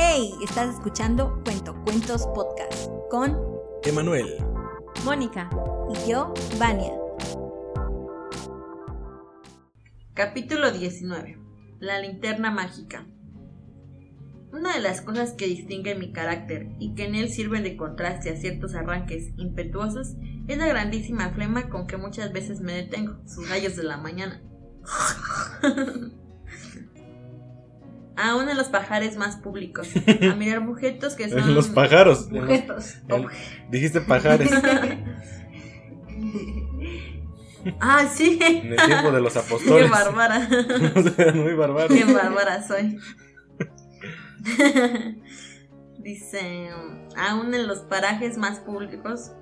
Hey, estás escuchando Cuento Cuentos Podcast con Emanuel, Mónica y yo, Vania. Capítulo 19. La linterna mágica. Una de las cosas que distingue mi carácter y que en él sirven de contraste a ciertos arranques impetuosos es la grandísima flema con que muchas veces me detengo, sus rayos de la mañana. Aún en los pajares más públicos, a mirar objetos que son... los pájaros. Objetos. El- Dijiste pajares. Ah, sí. En el tiempo de los Qué apóstoles. bárbara. Muy bárbaro. Qué bárbara soy. Dice, aún en los parajes más públicos,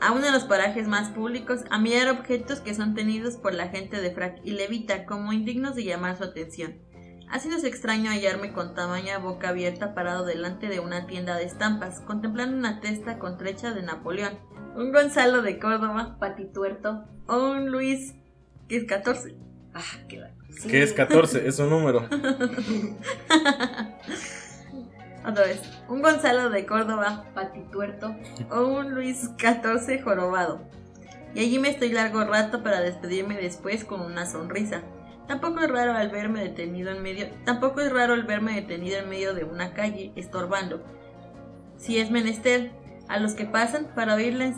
aún en los parajes más públicos, a mirar objetos que son tenidos por la gente de frac y levita como indignos de llamar su atención. Ha sido extraño hallarme con tamaña boca abierta parado delante de una tienda de estampas, contemplando una testa contrecha de Napoleón, un Gonzalo de Córdoba, patituerto, o un Luis que es 14. Ah, qué sí. ¿Qué es 14? Es un número. Otra vez. Un Gonzalo de Córdoba Patituerto. o un Luis XIV jorobado. Y allí me estoy largo rato para despedirme después con una sonrisa. Tampoco es raro al verme detenido en medio. Tampoco es raro el verme detenido en medio de una calle, estorbando. Si es menester, a los que pasan para oírles.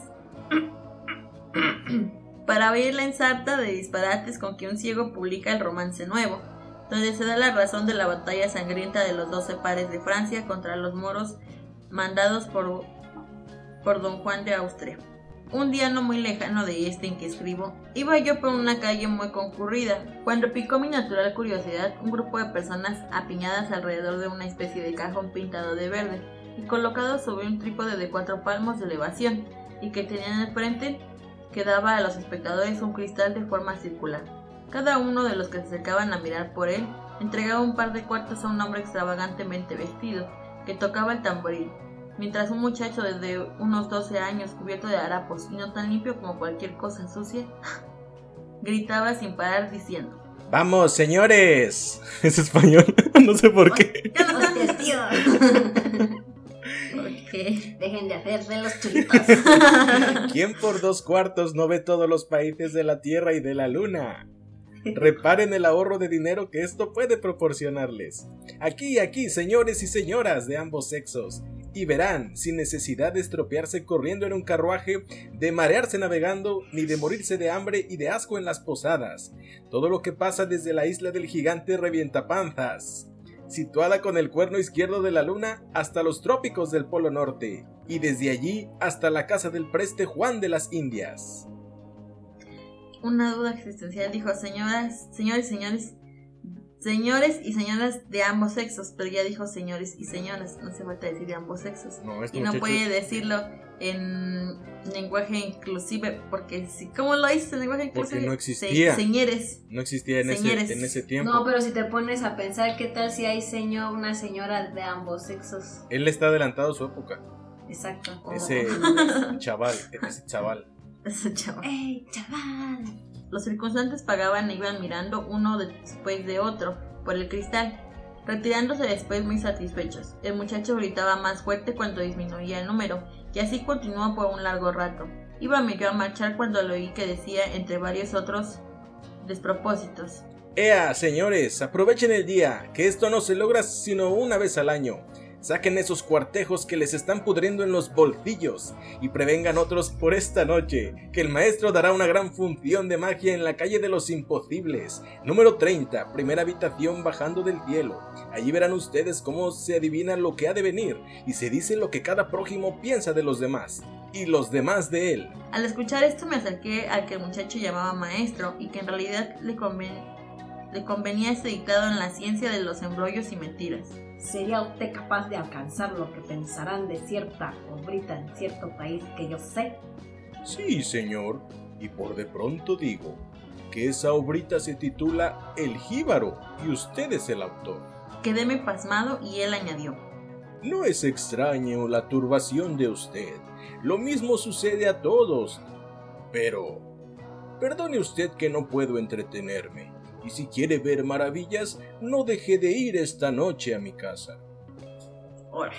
para oír la ensarta de disparates con que un ciego publica el romance nuevo donde se da la razón de la batalla sangrienta de los doce pares de Francia contra los moros mandados por, por don Juan de Austria. Un día no muy lejano de este en que escribo, iba yo por una calle muy concurrida, cuando picó mi natural curiosidad un grupo de personas apiñadas alrededor de una especie de cajón pintado de verde y colocado sobre un trípode de cuatro palmos de elevación, y que tenía en el frente que daba a los espectadores un cristal de forma circular. Cada uno de los que se acercaban a mirar por él entregaba un par de cuartos a un hombre extravagantemente vestido, que tocaba el tamboril, mientras un muchacho desde unos 12 años, cubierto de harapos y no tan limpio como cualquier cosa sucia, gritaba sin parar diciendo: Vamos, señores. Es español. No sé por qué. Hostias, tío. ¿Por qué? Dejen de hacerse los chulitos. ¿Quién por dos cuartos no ve todos los países de la Tierra y de la Luna? Reparen el ahorro de dinero que esto puede proporcionarles. Aquí, aquí, señores y señoras de ambos sexos. Y verán, sin necesidad de estropearse corriendo en un carruaje, de marearse navegando, ni de morirse de hambre y de asco en las posadas. Todo lo que pasa desde la isla del gigante Revientapanzas, situada con el cuerno izquierdo de la luna hasta los trópicos del Polo Norte, y desde allí hasta la casa del preste Juan de las Indias. Una duda existencial dijo: Señoras, señores, señores, señores y señoras de ambos sexos, pero ya dijo señores y señoras, no se falta decir de ambos sexos. No, este y no muchacho- puede decirlo en lenguaje inclusive porque si cómo lo dices en lenguaje inclusive Porque no existía. Se- señores no existía en ese, en ese tiempo. No, pero si te pones a pensar, ¿qué tal si hay señor, una señora de ambos sexos? Él está adelantado a su época. Exacto. Ese chaval, ese chaval. Ese chaval. ¡Ey, chaval! Los circunstantes pagaban e iban mirando uno después de otro por el cristal retirándose después muy satisfechos el muchacho gritaba más fuerte cuando disminuía el número y así continuó por un largo rato íbame yo a marchar cuando lo oí que decía entre varios otros despropósitos ¡Ea, señores! Aprovechen el día, que esto no se logra sino una vez al año. Saquen esos cuartejos que les están pudriendo en los bolsillos y prevengan otros por esta noche, que el maestro dará una gran función de magia en la calle de los imposibles, número 30, primera habitación bajando del cielo. Allí verán ustedes cómo se adivina lo que ha de venir y se dice lo que cada prójimo piensa de los demás y los demás de él. Al escuchar esto me acerqué al que el muchacho llamaba maestro y que en realidad le, conven- le convenía ese dictado en la ciencia de los embrollos y mentiras. ¿Sería usted capaz de alcanzar lo que pensarán de cierta obrita en cierto país que yo sé? Sí, señor, y por de pronto digo que esa obrita se titula El Jíbaro y usted es el autor. Quedéme pasmado y él añadió. No es extraño la turbación de usted. Lo mismo sucede a todos. Pero... Perdone usted que no puedo entretenerme. Y si quiere ver maravillas, no deje de ir esta noche a mi casa. Ahora.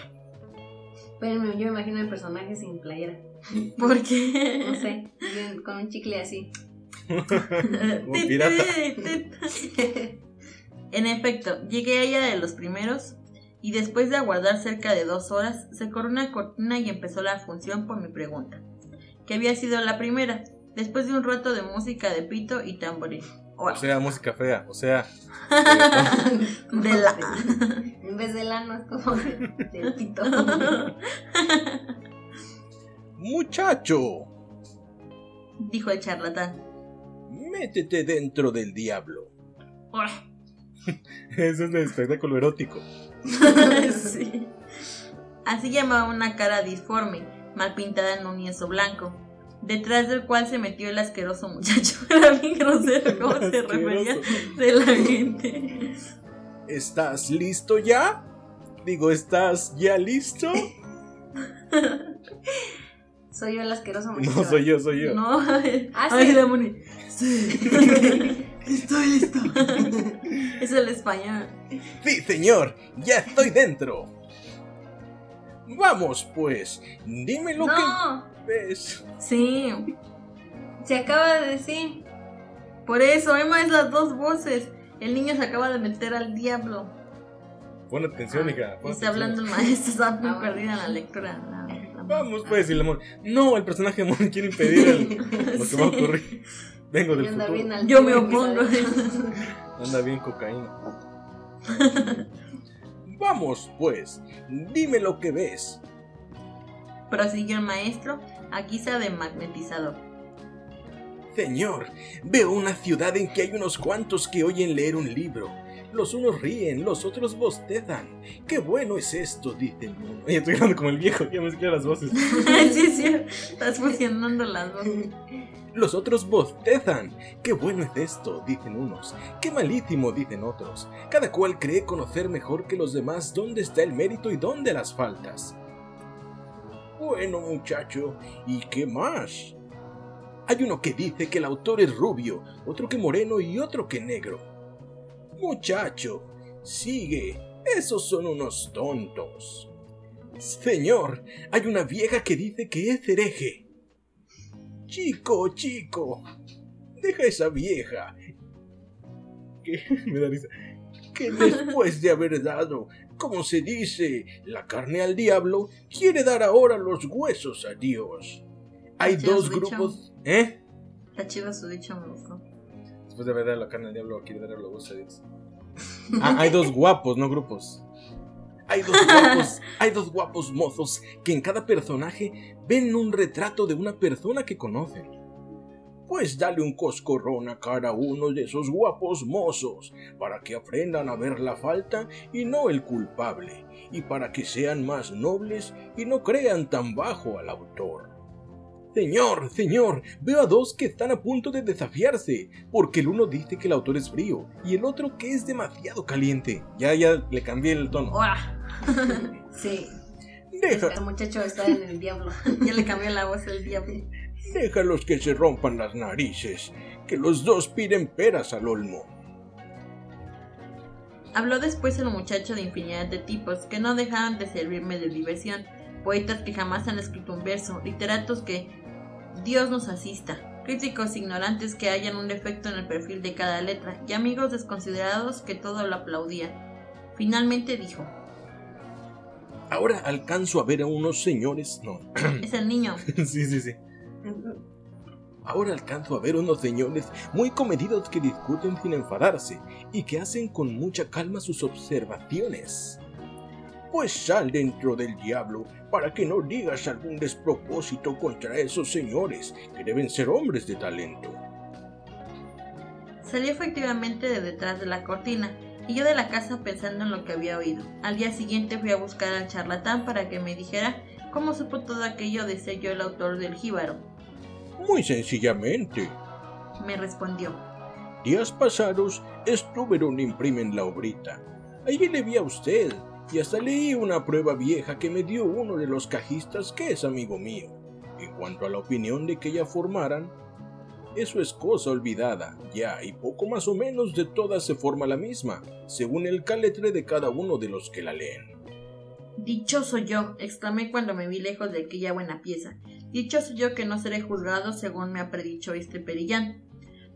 Pero yo me imagino el personaje sin playera. ¿Por qué? No sé, con un chicle así. Como pirata. En efecto, llegué a ella de los primeros y después de aguardar cerca de dos horas, se corrió una cortina y empezó la función por mi pregunta, que había sido la primera, después de un rato de música de pito y tamboril. O sea, música fea, o sea. de la... En vez del ano es como del pito. Muchacho, dijo el charlatán. métete dentro del diablo. Eso es de espectáculo erótico. sí. Así llamaba una cara disforme, mal pintada en un lienzo blanco, detrás del cual se metió el asqueroso muchacho. Era bien grosero cómo se refería de la gente. ¿Estás listo ya? Digo, ¿estás ya listo? Soy yo el asqueroso muchacho. No, soy yo, soy yo. No, Ah, ay, sí. la Moni. Sí. Estoy listo. Es el español. Sí, señor, ya estoy dentro. Vamos, pues, dime lo No, que ves. Sí. se acaba de decir. Por eso, Emma es las dos voces. El niño se acaba de meter al diablo. Pon atención, hija. pon Está atención. hablando el maestro, está muy Ah, perdida en la lectura. La- la- Vamos, pues, y la mon- No, el personaje mon quiere impedir el- lo que va a ocurrir. Vengo del anda futuro. bien Yo me opongo. Anda bien cocaína. Vamos, pues, dime lo que ves. Prosiguió el maestro a guisa de magnetizador. Señor, veo una ciudad en que hay unos cuantos que oyen leer un libro. Los unos ríen, los otros bostezan. ¡Qué bueno es esto! Dicen uno. Oye, estoy hablando como el viejo, ya mezclé las voces. sí, sí, estás fusionando las dos. Los otros bostezan. ¡Qué bueno es esto! Dicen unos. ¡Qué malísimo! Dicen otros. Cada cual cree conocer mejor que los demás dónde está el mérito y dónde las faltas. Bueno, muchacho, ¿y qué más? Hay uno que dice que el autor es rubio, otro que moreno y otro que negro. Muchacho, sigue. Esos son unos tontos. Señor, hay una vieja que dice que es hereje. Chico, chico, deja esa vieja. Que me da risa. Que después de haber dado, como se dice, la carne al diablo, quiere dar ahora los huesos a Dios. Hay dos grupos. ¿Eh? Está chido su dicho, me gustó. Después de haber dado la carne al diablo, quiere dar los huesos a Dios. Ah, hay dos guapos, no grupos. Hay dos guapos, hay dos guapos mozos que en cada personaje ven un retrato de una persona que conocen. Pues dale un coscorrón a cada uno de esos guapos mozos, para que aprendan a ver la falta y no el culpable, y para que sean más nobles y no crean tan bajo al autor. Señor, señor, veo a dos que están a punto de desafiarse, porque el uno dice que el autor es frío y el otro que es demasiado caliente. Ya, ya le cambié el tono. Sí, Deja, este muchacho está en el diablo. Ya le cambió la voz el diablo. Déjalos que se rompan las narices, que los dos piden peras al olmo. Habló después el muchacho de infinidad de tipos que no dejaban de servirme de diversión, poetas que jamás han escrito un verso, literatos que Dios nos asista, críticos ignorantes que hallan un defecto en el perfil de cada letra y amigos desconsiderados que todo lo aplaudían. Finalmente dijo, Ahora alcanzo a ver a unos señores. No. es el niño. sí, sí, sí. Ahora alcanzo a ver unos señores muy comedidos que discuten sin enfadarse y que hacen con mucha calma sus observaciones. Pues sal dentro del diablo para que no digas algún despropósito contra esos señores, que deben ser hombres de talento. Salí efectivamente de detrás de la cortina y yo de la casa pensando en lo que había oído. Al día siguiente fui a buscar al charlatán para que me dijera cómo supo todo aquello de ser yo el autor del jíbaro. Muy sencillamente, Me respondió. días pasados estuve en un imprime en la obrita. Allí le vi a usted y hasta leí una prueba vieja que me dio uno de los cajistas que es amigo mío. En cuanto a la opinión de que ella formaran, eso es cosa olvidada, ya, y poco más o menos de todas se forma la misma, según el caletre de cada uno de los que la leen. Dichoso yo, exclamé cuando me vi lejos de aquella buena pieza. Dichoso yo que no seré juzgado según me ha predicho este perillán.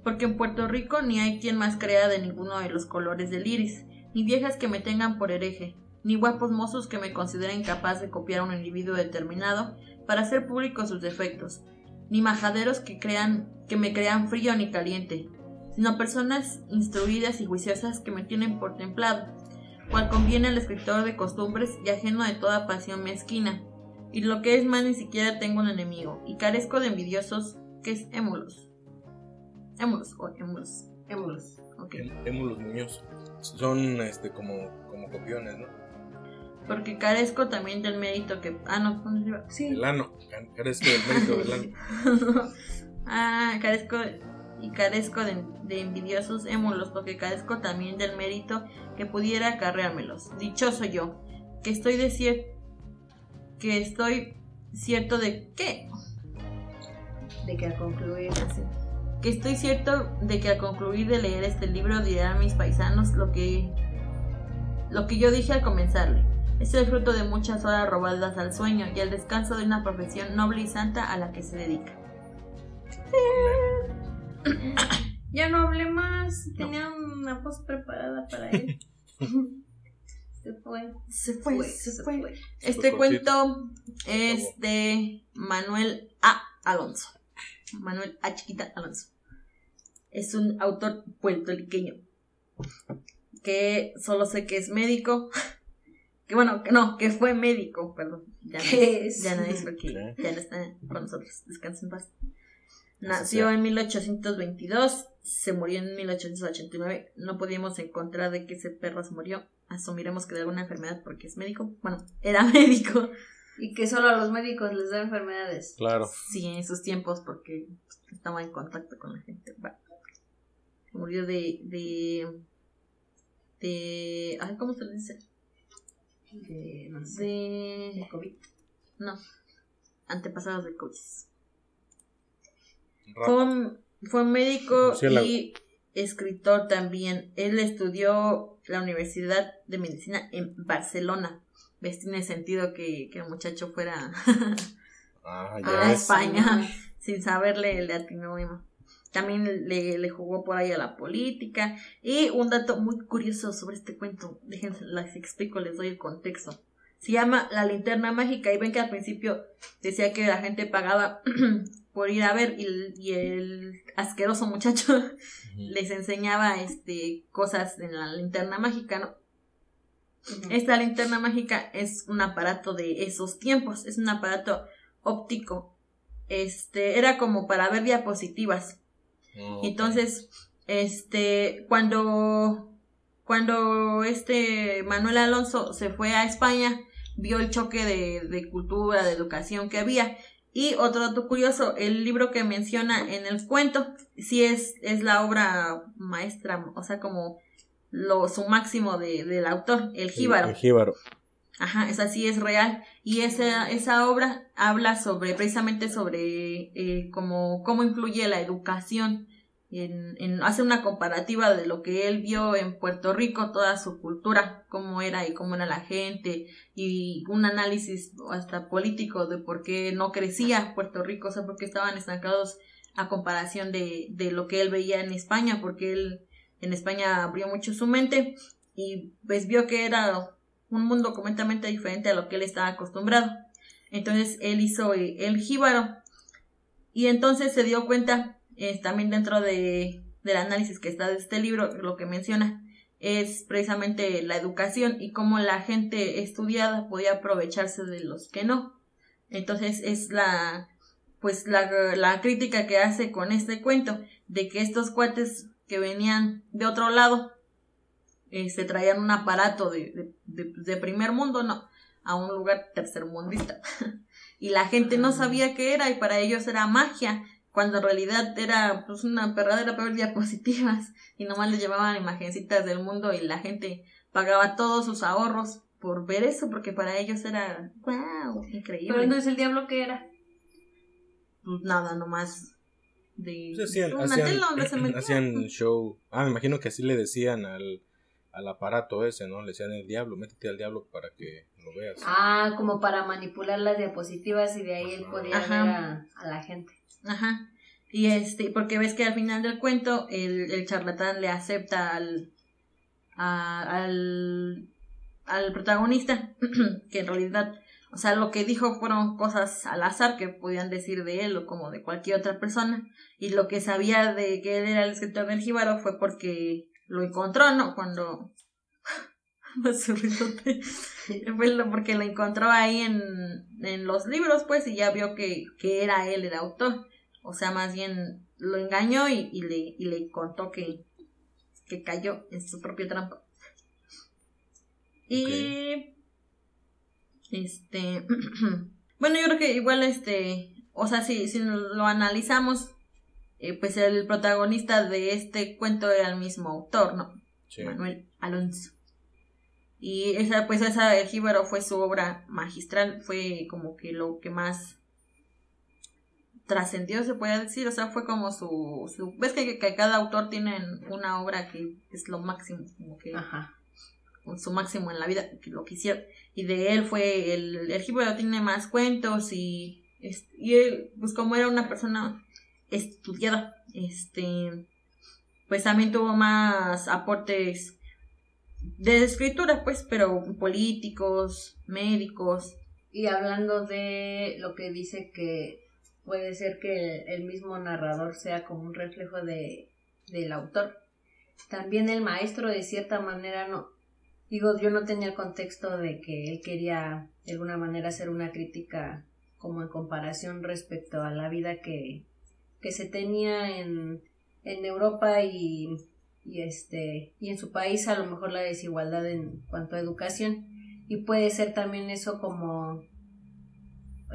Porque en Puerto Rico ni hay quien más crea de ninguno de los colores del iris, ni viejas que me tengan por hereje, ni guapos mozos que me consideren capaz de copiar a un individuo determinado para hacer públicos sus defectos, ni majaderos que crean que me crean frío ni caliente, sino personas instruidas y juiciosas que me tienen por templado, cual conviene al escritor de costumbres y ajeno de toda pasión mezquina. Y lo que es más, ni siquiera tengo un enemigo, y carezco de envidiosos, que es émulos. Émulos, o émulos. Émulos. Ok. Émulos Muñoz. Son este como, como copiones, ¿no? Porque carezco también del mérito que. Ah, no. Sí. El ano. Carezco del mérito del ano. ah, carezco y carezco de, de envidiosos émulos, porque carezco también del mérito que pudiera acarreármelos. Dichoso yo, que estoy de cier- que estoy cierto de qué, De que al concluir. que estoy cierto de que al concluir de leer este libro dirán a mis paisanos lo que lo que yo dije al comenzarle. Es el fruto de muchas horas robadas al sueño y al descanso de una profesión noble y santa a la que se dedica. Ya no hablé más. Tenía una voz preparada para él. Se fue. Se fue, se, se fue. Este cuento es de Manuel A. Alonso. Manuel A. Chiquita Alonso. Es un autor puertorriqueño. Que solo sé que es médico. Que bueno, que no, que fue médico, perdón. Ya no, ¿Qué es? ya no es porque ya no está con nosotros. Descansa en paz. Nació en 1822, se murió en 1889. No podíamos encontrar de qué ese perro se murió. Asumiremos que de alguna enfermedad porque es médico. Bueno, era médico. Y que solo a los médicos les da enfermedades. Claro. Sí, en sus tiempos porque estaba en contacto con la gente. Bueno, murió de. de. de. ay, ¿cómo se le dice? De, no sé. De. de COVID. no. Antepasados de COVID. Fue un, fue un médico Murciélago. y escritor también. Él estudió la Universidad de Medicina en Barcelona. ¿Ves? Tiene sentido que, que el muchacho fuera Ah, a. España sin saberle el atinónimo. También le, le jugó por ahí a la política. Y un dato muy curioso sobre este cuento, déjense, les explico, les doy el contexto. Se llama La linterna mágica y ven que al principio decía que la gente pagaba por ir a ver y el, y el asqueroso muchacho les enseñaba este cosas en la linterna mágica, ¿no? Esta linterna mágica es un aparato de esos tiempos, es un aparato óptico. Este, era como para ver diapositivas. Oh, Entonces, este, cuando, cuando este Manuel Alonso se fue a España, vio el choque de, de cultura, de educación que había. Y otro dato curioso, el libro que menciona en el cuento, sí es, es la obra maestra, o sea, como lo, su máximo de, del autor, el jíbaro. El jíbaro. Ajá, esa sí es real. Y esa, esa obra habla sobre, precisamente sobre eh, cómo, cómo influye la educación. En, en, hace una comparativa de lo que él vio en Puerto Rico, toda su cultura, cómo era y cómo era la gente, y un análisis hasta político de por qué no crecía Puerto Rico, o sea, por qué estaban estancados a comparación de, de lo que él veía en España, porque él en España abrió mucho su mente y pues vio que era un mundo completamente diferente a lo que él estaba acostumbrado. Entonces él hizo el jíbaro y entonces se dio cuenta, eh, también dentro de, del análisis que está de este libro, lo que menciona es precisamente la educación y cómo la gente estudiada podía aprovecharse de los que no. Entonces es la pues la, la crítica que hace con este cuento de que estos cuates que venían de otro lado eh, se traían un aparato de, de, de, de primer mundo, no, a un lugar tercermundista. y la gente no sabía qué era y para ellos era magia, cuando en realidad era pues una perradera para ver diapositivas y nomás les llevaban imagencitas del mundo y la gente pagaba todos sus ahorros por ver eso porque para ellos era wow, increíble. Pero entonces el diablo qué era? Pues nada, nomás de Pues hacían, una hacían- tela donde se metían. hacían show. Ah, me imagino que así le decían al, al aparato ese, ¿no? Le decían el diablo, métete al diablo para que lo veas. Ah, como para manipular las diapositivas y de ahí él podía ver a, a la gente. Ajá. Y este, porque ves que al final del cuento el, el charlatán le acepta al, a- al, al protagonista, que en realidad, o sea, lo que dijo fueron cosas al azar que podían decir de él o como de cualquier otra persona. Y lo que sabía de que él era el escritor del jíbaro fue porque lo encontró, ¿no? Cuando... Porque lo encontró ahí en, en los libros, pues, y ya vio que, que era él el autor. O sea, más bien lo engañó y, y le, y le contó que, que cayó en su propia trampa. Y este bueno, yo creo que igual este, o sea, si, si lo analizamos, eh, pues el protagonista de este cuento era el mismo autor, ¿no? Sí. Manuel Alonso. Y esa, pues esa, el jíbaro fue su obra magistral, fue como que lo que más trascendió, se puede decir, o sea, fue como su, su ves que, que cada autor tiene una obra que es lo máximo, como que Ajá. su máximo en la vida, que lo quisiera, y de él fue, el, el tiene más cuentos y, y él, pues como era una persona estudiada, este, pues también tuvo más aportes de escritura, pues, pero políticos, médicos, Y hablando de lo que dice que puede ser que el mismo narrador sea como un reflejo de, del autor. También el maestro de cierta manera no. Digo, yo no tenía el contexto de que él quería de alguna manera hacer una crítica como en comparación respecto a la vida que, que se tenía en, en Europa y, y este y en su país a lo mejor la desigualdad en cuanto a educación y puede ser también eso como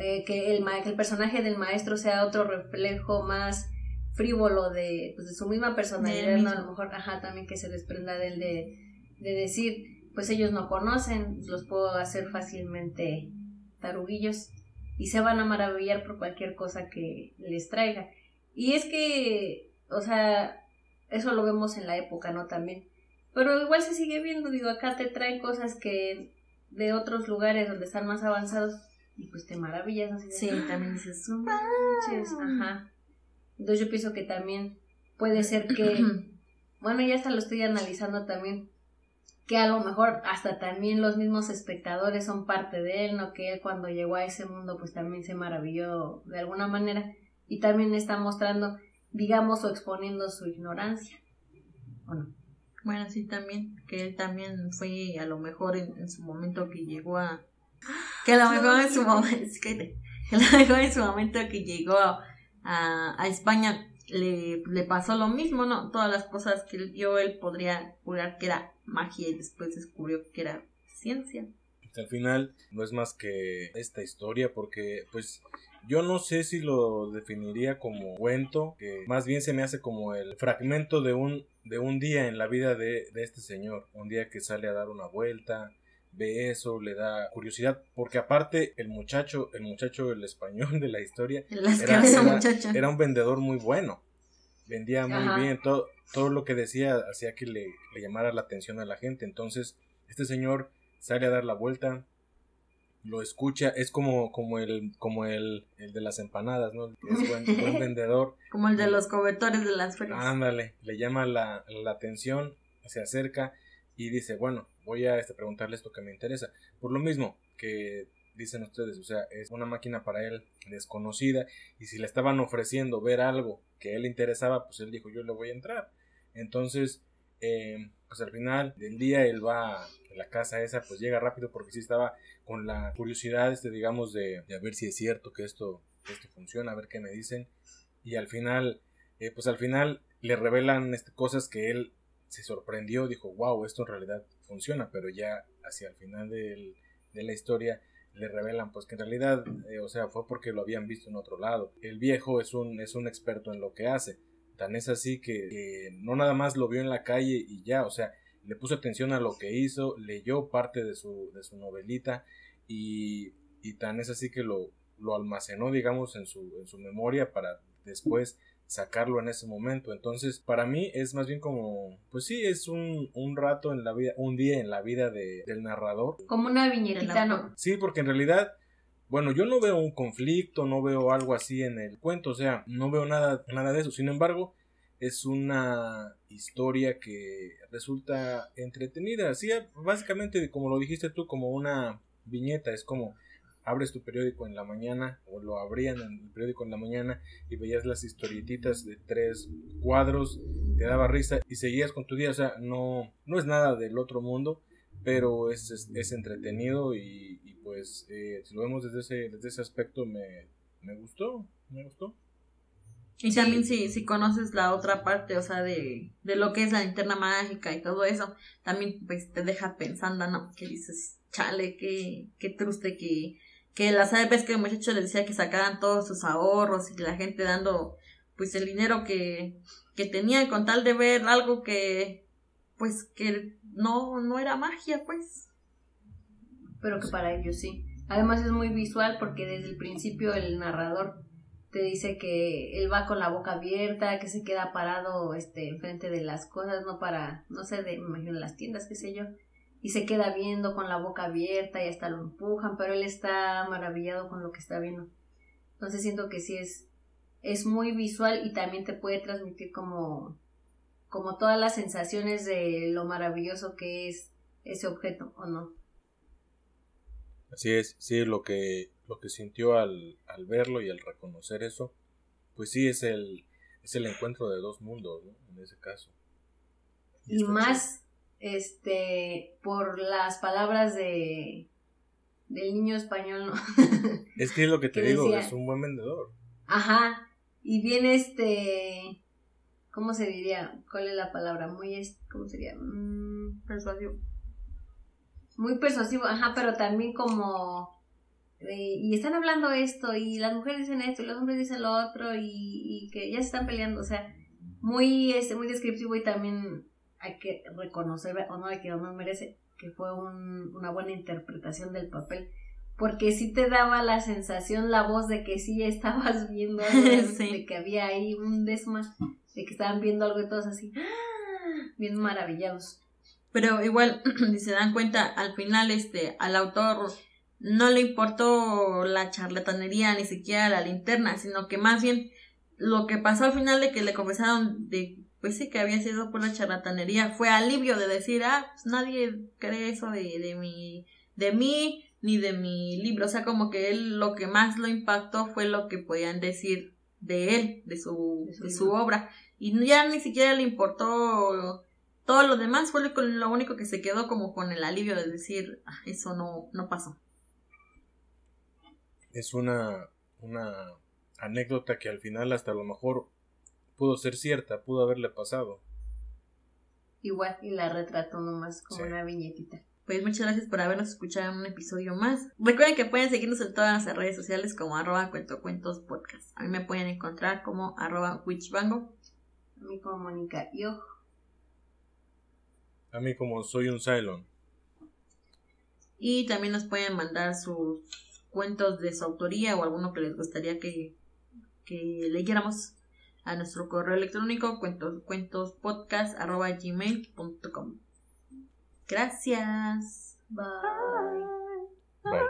eh, que, el ma- que el personaje del maestro sea otro reflejo más frívolo de, pues, de su misma personalidad, ¿no? A lo mejor, ajá, también que se desprenda de él de, de decir, pues ellos no conocen, los puedo hacer fácilmente taruguillos y se van a maravillar por cualquier cosa que les traiga. Y es que, o sea, eso lo vemos en la época, ¿no? También. Pero igual se sigue viendo, digo, acá te traen cosas que de otros lugares donde están más avanzados y pues te maravillas, ¿no? Sí, también dices, "No manches", ajá. Entonces yo pienso que también puede ser que, bueno, ya hasta lo estoy analizando también, que a lo mejor hasta también los mismos espectadores son parte de él, ¿no? Que él cuando llegó a ese mundo pues también se maravilló de alguna manera y también está mostrando, digamos, o exponiendo su ignorancia. ¿O no? Bueno, sí, también, que él también fue a lo mejor en, en su momento que llegó a... Que a lo mejor en su momento... Que a lo mejor en su momento que llegó a, a España le, le pasó lo mismo, ¿no? Todas las cosas que vio, él podría jurar que era magia y después descubrió que era ciencia. Al final no es más que esta historia porque pues yo no sé si lo definiría como cuento, que más bien se me hace como el fragmento de un, de un día en la vida de, de este señor, un día que sale a dar una vuelta, ve eso, le da curiosidad, porque aparte el muchacho, el muchacho, el español de la historia, Era- era- un vendedor muy bueno, vendía muy Ajá. bien, todo, todo lo que decía hacía que le, le llamara la atención a la gente, entonces este señor sale a dar la vuelta, lo escucha, es como, como el, como el, el de las empanadas, ¿no? Es buen, buen vendedor, Como el de los cobertores de las ferias. ándale, le llama la, la atención, se acerca y dice, bueno, voy a este, preguntarle esto que me interesa. Por lo mismo que dicen ustedes, o sea, es una máquina para él desconocida y si le estaban ofreciendo ver algo que él interesaba, pues él dijo, yo le voy a entrar. Entonces, eh, pues al final del día él va a la casa esa, pues llega rápido porque sí estaba con la curiosidad, este, digamos, de, de a ver si es cierto que esto, esto funciona, a ver qué me dicen. Y al final, eh, pues al final le revelan este, cosas que él se sorprendió, dijo, wow, esto en realidad funciona, pero ya hacia el final de la historia le revelan pues que en realidad, eh, o sea, fue porque lo habían visto en otro lado. El viejo es un, es un experto en lo que hace. Tan es así que, que no nada más lo vio en la calle y ya, o sea, le puso atención a lo que hizo, leyó parte de su, de su novelita y, y tan es así que lo, lo almacenó, digamos, en su, en su memoria para después sacarlo en ese momento. Entonces, para mí es más bien como, pues sí, es un, un rato en la vida, un día en la vida de, del narrador. Como una viñetita, ¿no? Sí, porque en realidad bueno, yo no veo un conflicto, no veo algo así en el cuento, o sea, no veo nada, nada de eso. Sin embargo, es una historia que resulta entretenida. Así, básicamente, como lo dijiste tú, como una viñeta, es como abres tu periódico en la mañana o lo abrían en el periódico en la mañana y veías las historietitas de tres cuadros, te daba risa y seguías con tu día, o sea, no, no es nada del otro mundo, pero es, es, entretenido y, pues eh, si lo vemos desde ese, desde ese aspecto me, me gustó, me gustó. Y también si, si conoces la otra parte, o sea, de, de lo que es la linterna mágica y todo eso, también pues te deja pensando, ¿no? Que dices, chale, qué, qué truste que, que la vez que el muchacho le decía que sacaran todos sus ahorros y la gente dando pues el dinero que, que tenía con tal de ver algo que pues que no, no era magia, pues. Pero que para ellos sí. Además es muy visual porque desde el principio el narrador te dice que él va con la boca abierta, que se queda parado este enfrente de las cosas, no para, no sé, de, imagino las tiendas, qué sé yo, y se queda viendo con la boca abierta y hasta lo empujan, pero él está maravillado con lo que está viendo. Entonces siento que sí es, es muy visual y también te puede transmitir como como todas las sensaciones de lo maravilloso que es ese objeto o no. Así es, sí, lo que, lo que sintió al, al verlo y al reconocer eso, pues sí es el, es el encuentro de dos mundos, ¿no? En ese caso. Y, más, este, por las palabras de del niño español, ¿no? es que es lo que te digo, es un buen vendedor. Ajá, y viene este, ¿cómo se diría? ¿Cuál es la palabra? Muy, ¿cómo sería? Mm, persuasivo. Muy persuasivo, ajá, pero también como... y están hablando esto, y las mujeres dicen esto, y los hombres dicen lo otro, y, que ya se están peleando, o sea, muy, este, muy descriptivo y también hay que reconocer, o no, hay que no merece, que fue un, una buena interpretación del papel porque sí te daba la sensación, la voz de que sí estabas viendo algo, de que había ahí un desma de que estaban viendo algo y todos así, ¡ah! bien maravillados. Pero igual, si se dan cuenta, al final este, al autor no le importó la charlatanería, ni siquiera la linterna, sino que más bien lo que pasó al final de que le confesaron de, pues sí, que había sido por la charlatanería, fue alivio de decir, ah, pues nadie cree eso de, de mi, de mí, ni de mi libro. O sea, como que él lo que más lo impactó fue lo que podían decir de él, de su, de su, obra. Y ya ni siquiera le importó todo lo demás, fue lo, único que se quedó como con el alivio de decir, ah, eso no, no pasó. Es una, una anécdota que al final hasta a lo mejor pudo ser cierta, pudo haberle pasado. Igual, y la retrató nomás como una viñetita. Pues muchas gracias por habernos escuchado en un episodio más. Recuerden que pueden seguirnos en todas nuestras redes sociales como arroba cuentos podcast. A mí me pueden encontrar como arroba witchbango. A mí como Mónica Yo. A mí como soy un Cylon. Y también nos pueden mandar sus cuentos de su autoría o alguno que les gustaría que, que leyéramos a nuestro correo electrónico cuentos, cuentospodcast arroba gmail.com. Gracias. Bye. Bye.